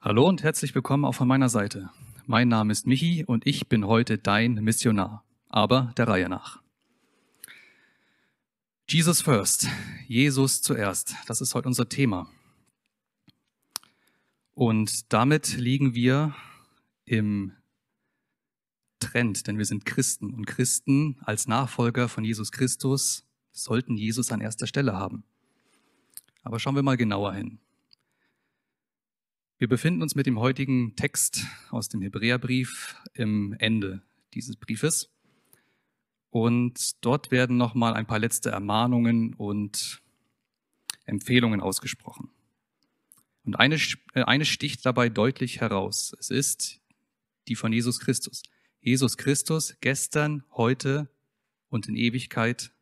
Hallo und herzlich willkommen auch von meiner Seite. Mein Name ist Michi und ich bin heute dein Missionar, aber der Reihe nach. Jesus first, Jesus zuerst, das ist heute unser Thema. Und damit liegen wir im Trend, denn wir sind Christen und Christen als Nachfolger von Jesus Christus sollten Jesus an erster Stelle haben. Aber schauen wir mal genauer hin. Wir befinden uns mit dem heutigen Text aus dem Hebräerbrief im Ende dieses Briefes. Und dort werden nochmal ein paar letzte Ermahnungen und Empfehlungen ausgesprochen. Und eine, äh, eine sticht dabei deutlich heraus. Es ist die von Jesus Christus. Jesus Christus gestern, heute und in Ewigkeit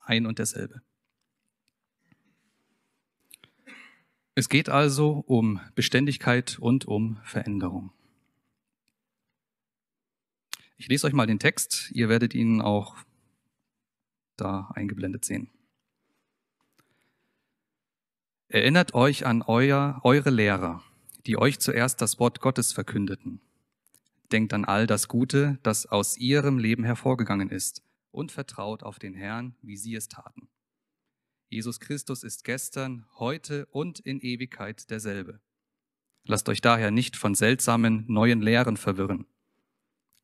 ein und derselbe. Es geht also um Beständigkeit und um Veränderung. Ich lese euch mal den Text, ihr werdet ihn auch da eingeblendet sehen. Erinnert euch an euer, eure Lehrer, die euch zuerst das Wort Gottes verkündeten. Denkt an all das Gute, das aus ihrem Leben hervorgegangen ist, und vertraut auf den Herrn, wie sie es taten. Jesus Christus ist gestern, heute und in Ewigkeit derselbe. Lasst euch daher nicht von seltsamen neuen Lehren verwirren.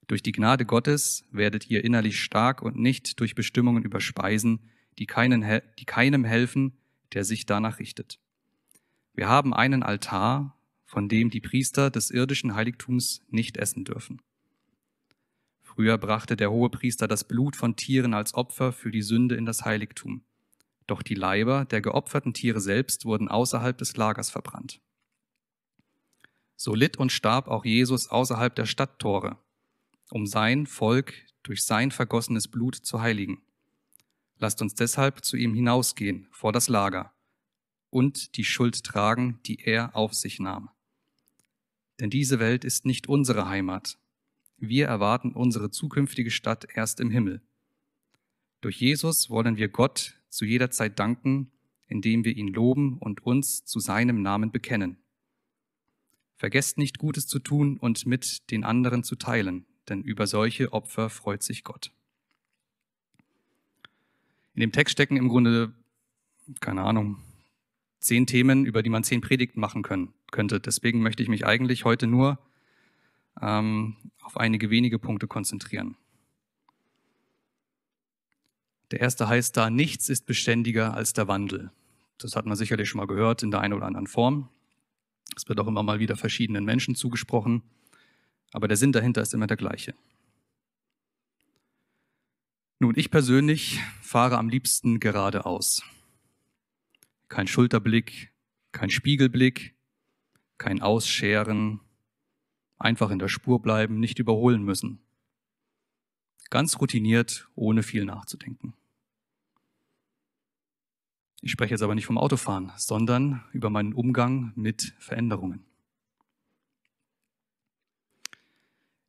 Durch die Gnade Gottes werdet ihr innerlich stark und nicht durch Bestimmungen überspeisen, die, keinen, die keinem helfen, der sich danach richtet. Wir haben einen Altar, von dem die Priester des irdischen Heiligtums nicht essen dürfen. Früher brachte der hohe Priester das Blut von Tieren als Opfer für die Sünde in das Heiligtum. Doch die Leiber der geopferten Tiere selbst wurden außerhalb des Lagers verbrannt. So litt und starb auch Jesus außerhalb der Stadttore, um sein Volk durch sein vergossenes Blut zu heiligen. Lasst uns deshalb zu ihm hinausgehen vor das Lager und die Schuld tragen, die er auf sich nahm. Denn diese Welt ist nicht unsere Heimat. Wir erwarten unsere zukünftige Stadt erst im Himmel. Durch Jesus wollen wir Gott zu jeder Zeit danken, indem wir ihn loben und uns zu seinem Namen bekennen. Vergesst nicht Gutes zu tun und mit den anderen zu teilen, denn über solche Opfer freut sich Gott. In dem Text stecken im Grunde, keine Ahnung, zehn Themen, über die man zehn Predigten machen können, könnte. Deswegen möchte ich mich eigentlich heute nur ähm, auf einige wenige Punkte konzentrieren. Der erste heißt da, nichts ist beständiger als der Wandel. Das hat man sicherlich schon mal gehört in der einen oder anderen Form. Es wird auch immer mal wieder verschiedenen Menschen zugesprochen, aber der Sinn dahinter ist immer der gleiche. Nun, ich persönlich fahre am liebsten geradeaus. Kein Schulterblick, kein Spiegelblick, kein Ausscheren, einfach in der Spur bleiben, nicht überholen müssen. Ganz routiniert, ohne viel nachzudenken. Ich spreche jetzt aber nicht vom Autofahren, sondern über meinen Umgang mit Veränderungen.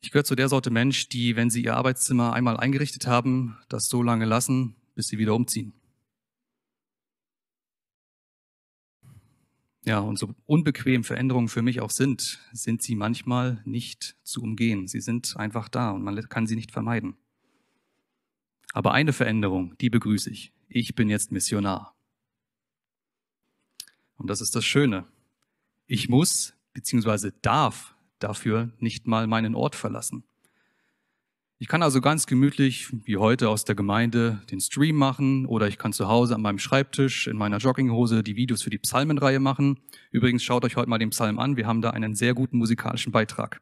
Ich gehöre zu der Sorte Mensch, die, wenn sie ihr Arbeitszimmer einmal eingerichtet haben, das so lange lassen, bis sie wieder umziehen. Ja, und so unbequem Veränderungen für mich auch sind, sind sie manchmal nicht zu umgehen. Sie sind einfach da und man kann sie nicht vermeiden. Aber eine Veränderung, die begrüße ich. Ich bin jetzt Missionar. Und das ist das Schöne. Ich muss bzw. darf dafür nicht mal meinen Ort verlassen. Ich kann also ganz gemütlich, wie heute aus der Gemeinde, den Stream machen oder ich kann zu Hause an meinem Schreibtisch in meiner Jogginghose die Videos für die Psalmenreihe machen. Übrigens schaut euch heute mal den Psalm an, wir haben da einen sehr guten musikalischen Beitrag.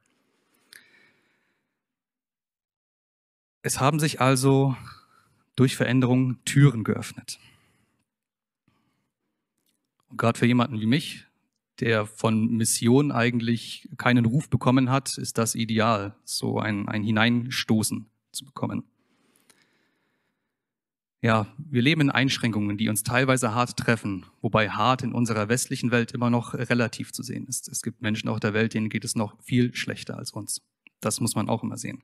Es haben sich also durch Veränderungen Türen geöffnet. Und gerade für jemanden wie mich, der von Mission eigentlich keinen Ruf bekommen hat, ist das ideal, so ein, ein Hineinstoßen zu bekommen. Ja, wir leben in Einschränkungen, die uns teilweise hart treffen, wobei hart in unserer westlichen Welt immer noch relativ zu sehen ist. Es gibt Menschen auf der Welt, denen geht es noch viel schlechter als uns. Das muss man auch immer sehen.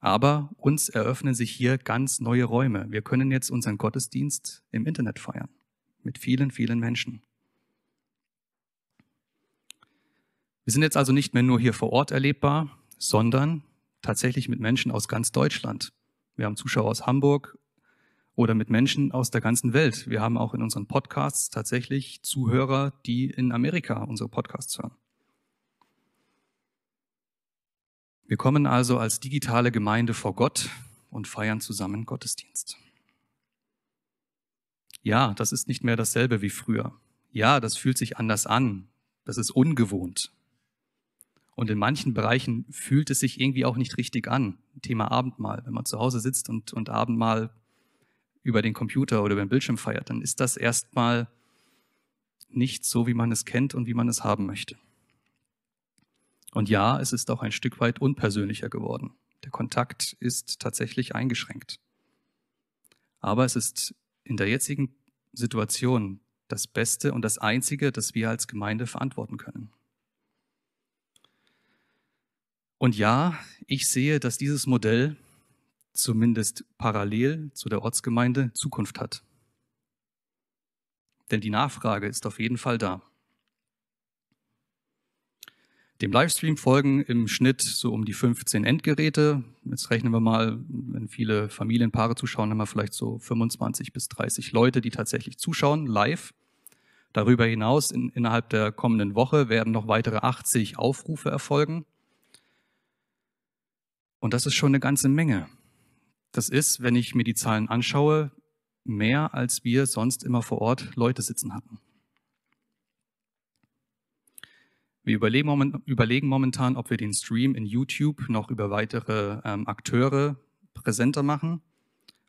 Aber uns eröffnen sich hier ganz neue Räume. Wir können jetzt unseren Gottesdienst im Internet feiern mit vielen, vielen Menschen. Wir sind jetzt also nicht mehr nur hier vor Ort erlebbar, sondern tatsächlich mit Menschen aus ganz Deutschland. Wir haben Zuschauer aus Hamburg oder mit Menschen aus der ganzen Welt. Wir haben auch in unseren Podcasts tatsächlich Zuhörer, die in Amerika unsere Podcasts hören. Wir kommen also als digitale Gemeinde vor Gott und feiern zusammen Gottesdienst. Ja, das ist nicht mehr dasselbe wie früher. Ja, das fühlt sich anders an. Das ist ungewohnt. Und in manchen Bereichen fühlt es sich irgendwie auch nicht richtig an. Thema Abendmahl. Wenn man zu Hause sitzt und, und Abendmahl über den Computer oder über den Bildschirm feiert, dann ist das erstmal nicht so, wie man es kennt und wie man es haben möchte. Und ja, es ist auch ein Stück weit unpersönlicher geworden. Der Kontakt ist tatsächlich eingeschränkt. Aber es ist in der jetzigen Situation das Beste und das Einzige, das wir als Gemeinde verantworten können. Und ja, ich sehe, dass dieses Modell zumindest parallel zu der Ortsgemeinde Zukunft hat. Denn die Nachfrage ist auf jeden Fall da. Dem Livestream folgen im Schnitt so um die 15 Endgeräte. Jetzt rechnen wir mal, wenn viele Familienpaare zuschauen, haben wir vielleicht so 25 bis 30 Leute, die tatsächlich zuschauen, live. Darüber hinaus in, innerhalb der kommenden Woche werden noch weitere 80 Aufrufe erfolgen. Und das ist schon eine ganze Menge. Das ist, wenn ich mir die Zahlen anschaue, mehr als wir sonst immer vor Ort Leute sitzen hatten. Wir überlegen, momentan, ob wir den Stream in YouTube noch über weitere ähm, Akteure präsenter machen.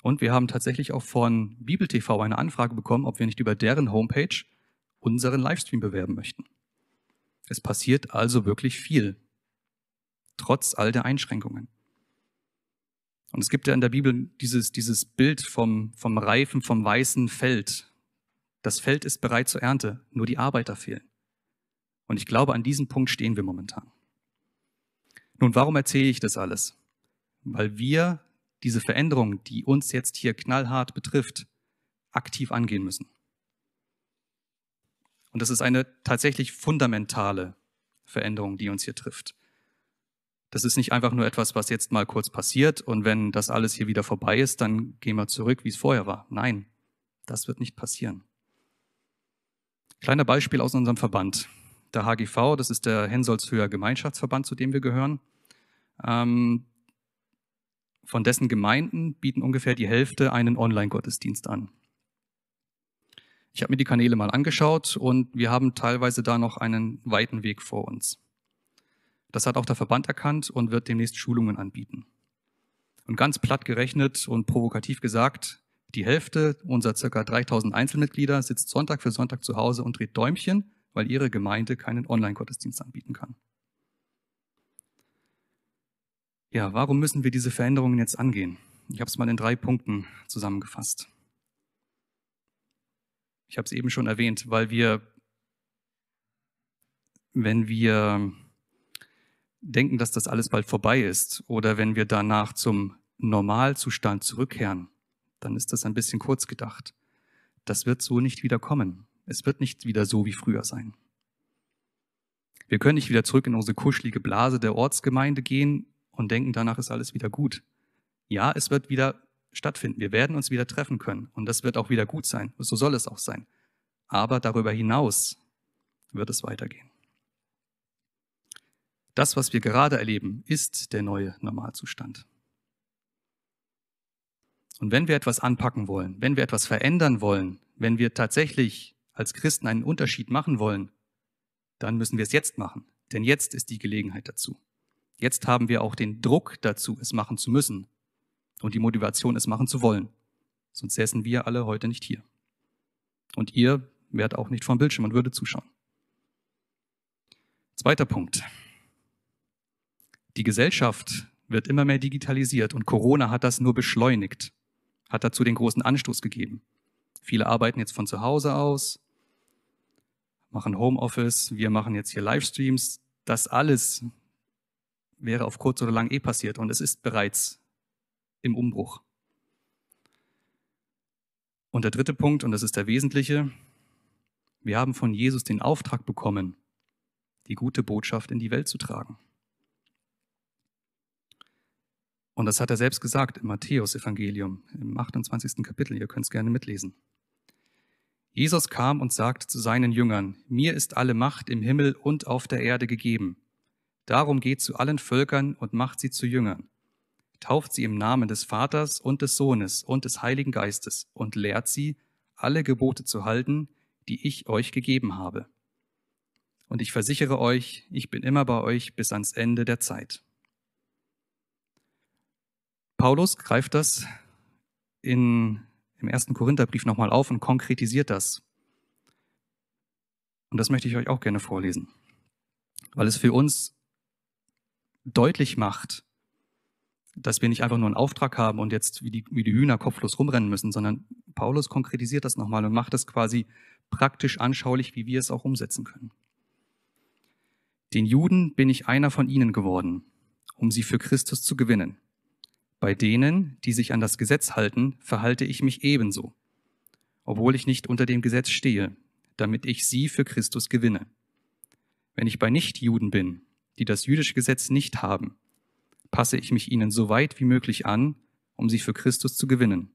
Und wir haben tatsächlich auch von Bibel TV eine Anfrage bekommen, ob wir nicht über deren Homepage unseren Livestream bewerben möchten. Es passiert also wirklich viel, trotz all der Einschränkungen. Und es gibt ja in der Bibel dieses, dieses Bild vom, vom reifen, vom weißen Feld. Das Feld ist bereit zur Ernte, nur die Arbeiter fehlen. Und ich glaube, an diesem Punkt stehen wir momentan. Nun, warum erzähle ich das alles? Weil wir diese Veränderung, die uns jetzt hier knallhart betrifft, aktiv angehen müssen. Und das ist eine tatsächlich fundamentale Veränderung, die uns hier trifft. Das ist nicht einfach nur etwas, was jetzt mal kurz passiert und wenn das alles hier wieder vorbei ist, dann gehen wir zurück, wie es vorher war. Nein, das wird nicht passieren. Kleiner Beispiel aus unserem Verband. Der HGV, das ist der Hensolzhöher Gemeinschaftsverband, zu dem wir gehören. Ähm, von dessen Gemeinden bieten ungefähr die Hälfte einen Online-Gottesdienst an. Ich habe mir die Kanäle mal angeschaut und wir haben teilweise da noch einen weiten Weg vor uns. Das hat auch der Verband erkannt und wird demnächst Schulungen anbieten. Und ganz platt gerechnet und provokativ gesagt, die Hälfte unserer circa 3000 Einzelmitglieder sitzt Sonntag für Sonntag zu Hause und dreht Däumchen, weil ihre Gemeinde keinen Online-Gottesdienst anbieten kann. Ja, warum müssen wir diese Veränderungen jetzt angehen? Ich habe es mal in drei Punkten zusammengefasst. Ich habe es eben schon erwähnt, weil wir, wenn wir denken, dass das alles bald vorbei ist oder wenn wir danach zum Normalzustand zurückkehren, dann ist das ein bisschen kurz gedacht. Das wird so nicht wieder kommen. Es wird nicht wieder so wie früher sein. Wir können nicht wieder zurück in unsere kuschelige Blase der Ortsgemeinde gehen und denken, danach ist alles wieder gut. Ja, es wird wieder stattfinden. Wir werden uns wieder treffen können und das wird auch wieder gut sein. So soll es auch sein. Aber darüber hinaus wird es weitergehen. Das, was wir gerade erleben, ist der neue Normalzustand. Und wenn wir etwas anpacken wollen, wenn wir etwas verändern wollen, wenn wir tatsächlich als Christen einen Unterschied machen wollen, dann müssen wir es jetzt machen. Denn jetzt ist die Gelegenheit dazu. Jetzt haben wir auch den Druck dazu, es machen zu müssen und die Motivation, es machen zu wollen. Sonst säßen wir alle heute nicht hier. Und ihr wärt auch nicht vom Bildschirm und würde zuschauen. Zweiter Punkt. Die Gesellschaft wird immer mehr digitalisiert und Corona hat das nur beschleunigt, hat dazu den großen Anstoß gegeben. Viele arbeiten jetzt von zu Hause aus, machen Homeoffice, wir machen jetzt hier Livestreams. Das alles wäre auf kurz oder lang eh passiert und es ist bereits im Umbruch. Und der dritte Punkt, und das ist der wesentliche, wir haben von Jesus den Auftrag bekommen, die gute Botschaft in die Welt zu tragen. Und das hat er selbst gesagt im Matthäus-Evangelium, im 28. Kapitel. Ihr könnt es gerne mitlesen. Jesus kam und sagte zu seinen Jüngern, mir ist alle Macht im Himmel und auf der Erde gegeben. Darum geht zu allen Völkern und macht sie zu Jüngern. Tauft sie im Namen des Vaters und des Sohnes und des Heiligen Geistes und lehrt sie, alle Gebote zu halten, die ich euch gegeben habe. Und ich versichere euch, ich bin immer bei euch bis ans Ende der Zeit. Paulus greift das in, im ersten Korintherbrief nochmal auf und konkretisiert das. Und das möchte ich euch auch gerne vorlesen, weil es für uns deutlich macht, dass wir nicht einfach nur einen Auftrag haben und jetzt wie die, wie die Hühner kopflos rumrennen müssen, sondern Paulus konkretisiert das nochmal und macht es quasi praktisch anschaulich, wie wir es auch umsetzen können. Den Juden bin ich einer von ihnen geworden, um sie für Christus zu gewinnen. Bei denen, die sich an das Gesetz halten, verhalte ich mich ebenso, obwohl ich nicht unter dem Gesetz stehe, damit ich sie für Christus gewinne. Wenn ich bei Nichtjuden bin, die das jüdische Gesetz nicht haben, passe ich mich ihnen so weit wie möglich an, um sie für Christus zu gewinnen.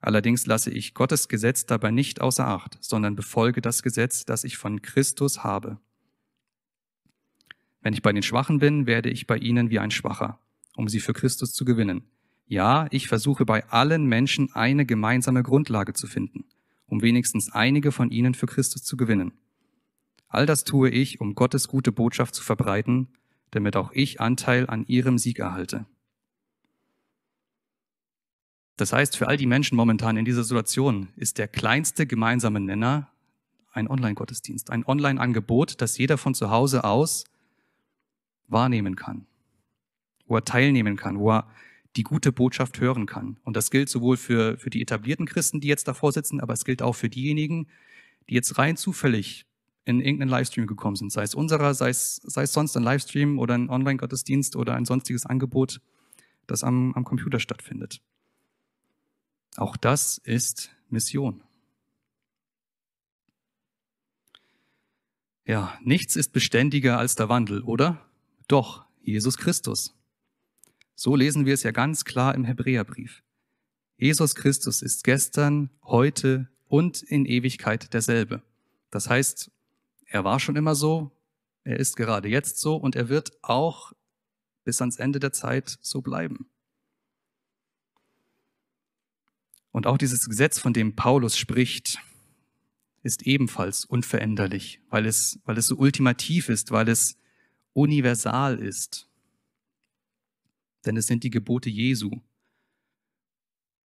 Allerdings lasse ich Gottes Gesetz dabei nicht außer Acht, sondern befolge das Gesetz, das ich von Christus habe. Wenn ich bei den Schwachen bin, werde ich bei ihnen wie ein Schwacher um sie für Christus zu gewinnen. Ja, ich versuche bei allen Menschen eine gemeinsame Grundlage zu finden, um wenigstens einige von ihnen für Christus zu gewinnen. All das tue ich, um Gottes gute Botschaft zu verbreiten, damit auch ich Anteil an ihrem Sieg erhalte. Das heißt, für all die Menschen momentan in dieser Situation ist der kleinste gemeinsame Nenner ein Online-Gottesdienst, ein Online-Angebot, das jeder von zu Hause aus wahrnehmen kann wo er teilnehmen kann, wo er die gute Botschaft hören kann. Und das gilt sowohl für, für die etablierten Christen, die jetzt davor sitzen, aber es gilt auch für diejenigen, die jetzt rein zufällig in irgendeinen Livestream gekommen sind, sei es unserer, sei es, sei es sonst ein Livestream oder ein Online-Gottesdienst oder ein sonstiges Angebot, das am, am Computer stattfindet. Auch das ist Mission. Ja, nichts ist beständiger als der Wandel, oder? Doch, Jesus Christus. So lesen wir es ja ganz klar im Hebräerbrief. Jesus Christus ist gestern, heute und in Ewigkeit derselbe. Das heißt, er war schon immer so, er ist gerade jetzt so und er wird auch bis ans Ende der Zeit so bleiben. Und auch dieses Gesetz, von dem Paulus spricht, ist ebenfalls unveränderlich, weil es, weil es so ultimativ ist, weil es universal ist denn es sind die Gebote Jesu.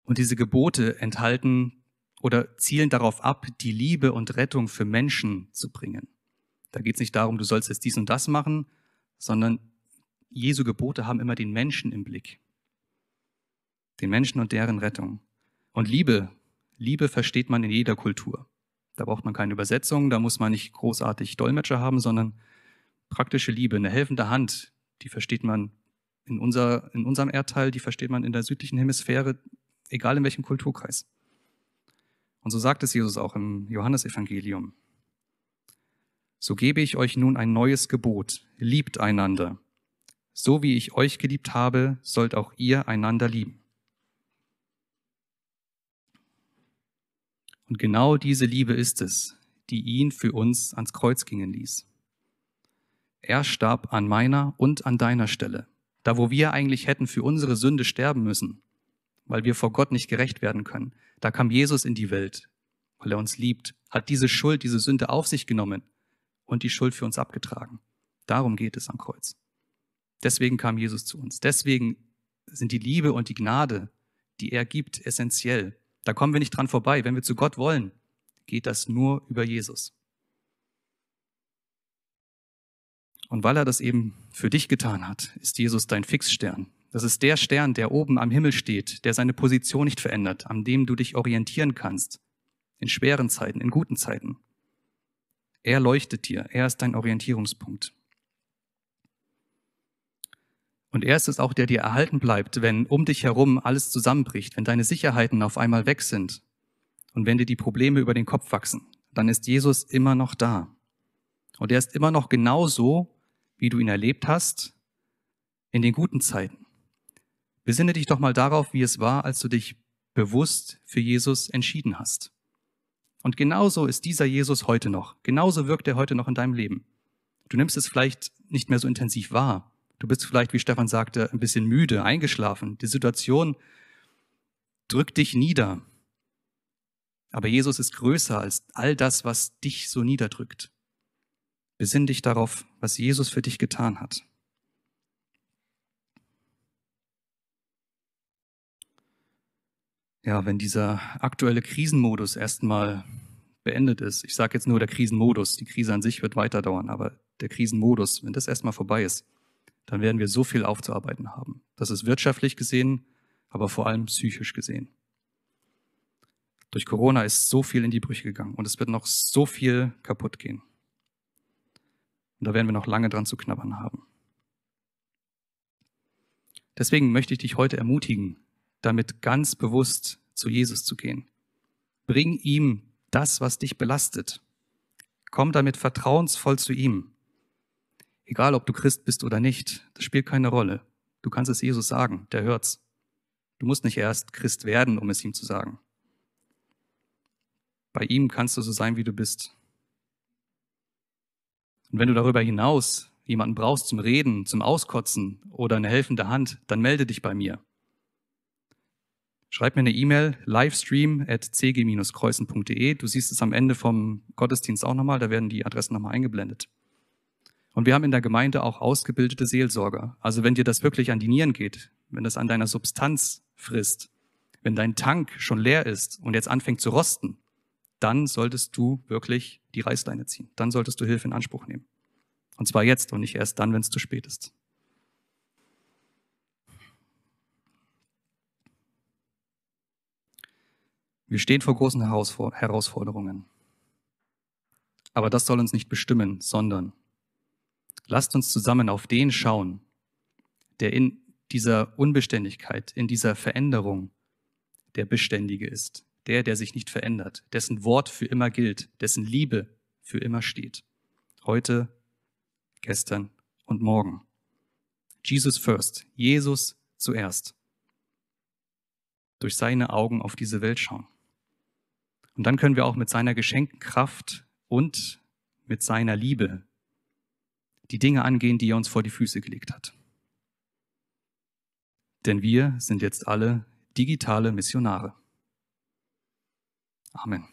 Und diese Gebote enthalten oder zielen darauf ab, die Liebe und Rettung für Menschen zu bringen. Da geht es nicht darum, du sollst jetzt dies und das machen, sondern Jesu Gebote haben immer den Menschen im Blick. Den Menschen und deren Rettung. Und Liebe, Liebe versteht man in jeder Kultur. Da braucht man keine Übersetzung, da muss man nicht großartig Dolmetscher haben, sondern praktische Liebe, eine helfende Hand, die versteht man in, unser, in unserem Erdteil, die versteht man in der südlichen Hemisphäre, egal in welchem Kulturkreis. Und so sagt es Jesus auch im Johannesevangelium. So gebe ich euch nun ein neues Gebot. Liebt einander. So wie ich euch geliebt habe, sollt auch ihr einander lieben. Und genau diese Liebe ist es, die ihn für uns ans Kreuz gingen ließ. Er starb an meiner und an deiner Stelle. Da, wo wir eigentlich hätten für unsere Sünde sterben müssen, weil wir vor Gott nicht gerecht werden können, da kam Jesus in die Welt, weil er uns liebt, hat diese Schuld, diese Sünde auf sich genommen und die Schuld für uns abgetragen. Darum geht es am Kreuz. Deswegen kam Jesus zu uns. Deswegen sind die Liebe und die Gnade, die er gibt, essentiell. Da kommen wir nicht dran vorbei. Wenn wir zu Gott wollen, geht das nur über Jesus. Und weil er das eben für dich getan hat, ist Jesus dein Fixstern. Das ist der Stern, der oben am Himmel steht, der seine Position nicht verändert, an dem du dich orientieren kannst. In schweren Zeiten, in guten Zeiten. Er leuchtet dir. Er ist dein Orientierungspunkt. Und er ist es auch, der dir erhalten bleibt, wenn um dich herum alles zusammenbricht, wenn deine Sicherheiten auf einmal weg sind und wenn dir die Probleme über den Kopf wachsen, dann ist Jesus immer noch da. Und er ist immer noch genauso, wie du ihn erlebt hast, in den guten Zeiten. Besinne dich doch mal darauf, wie es war, als du dich bewusst für Jesus entschieden hast. Und genauso ist dieser Jesus heute noch. Genauso wirkt er heute noch in deinem Leben. Du nimmst es vielleicht nicht mehr so intensiv wahr. Du bist vielleicht, wie Stefan sagte, ein bisschen müde, eingeschlafen. Die Situation drückt dich nieder. Aber Jesus ist größer als all das, was dich so niederdrückt. Besinn dich darauf, was Jesus für dich getan hat. Ja, wenn dieser aktuelle Krisenmodus erstmal beendet ist, ich sage jetzt nur der Krisenmodus, die Krise an sich wird weiter dauern, aber der Krisenmodus, wenn das erstmal vorbei ist, dann werden wir so viel aufzuarbeiten haben. Das ist wirtschaftlich gesehen, aber vor allem psychisch gesehen. Durch Corona ist so viel in die Brüche gegangen und es wird noch so viel kaputt gehen. Und da werden wir noch lange dran zu knabbern haben. Deswegen möchte ich dich heute ermutigen, damit ganz bewusst zu Jesus zu gehen. Bring ihm das, was dich belastet. Komm damit vertrauensvoll zu ihm. Egal, ob du Christ bist oder nicht, das spielt keine Rolle. Du kannst es Jesus sagen, der hört's. Du musst nicht erst Christ werden, um es ihm zu sagen. Bei ihm kannst du so sein, wie du bist. Und wenn du darüber hinaus jemanden brauchst zum Reden, zum Auskotzen oder eine helfende Hand, dann melde dich bei mir. Schreib mir eine E-Mail, livestream at cg-kreuzen.de. Du siehst es am Ende vom Gottesdienst auch nochmal, da werden die Adressen nochmal eingeblendet. Und wir haben in der Gemeinde auch ausgebildete Seelsorger. Also wenn dir das wirklich an die Nieren geht, wenn das an deiner Substanz frisst, wenn dein Tank schon leer ist und jetzt anfängt zu rosten, dann solltest du wirklich die Reißleine ziehen. Dann solltest du Hilfe in Anspruch nehmen. Und zwar jetzt und nicht erst dann, wenn es zu spät ist. Wir stehen vor großen Herausforderungen. Aber das soll uns nicht bestimmen, sondern lasst uns zusammen auf den schauen, der in dieser Unbeständigkeit, in dieser Veränderung der Beständige ist, der, der sich nicht verändert, dessen Wort für immer gilt, dessen Liebe für immer steht. Heute, gestern und morgen. Jesus first, Jesus zuerst. Durch seine Augen auf diese Welt schauen. Und dann können wir auch mit seiner geschenkten Kraft und mit seiner Liebe die Dinge angehen, die er uns vor die Füße gelegt hat. Denn wir sind jetzt alle digitale Missionare. Amen.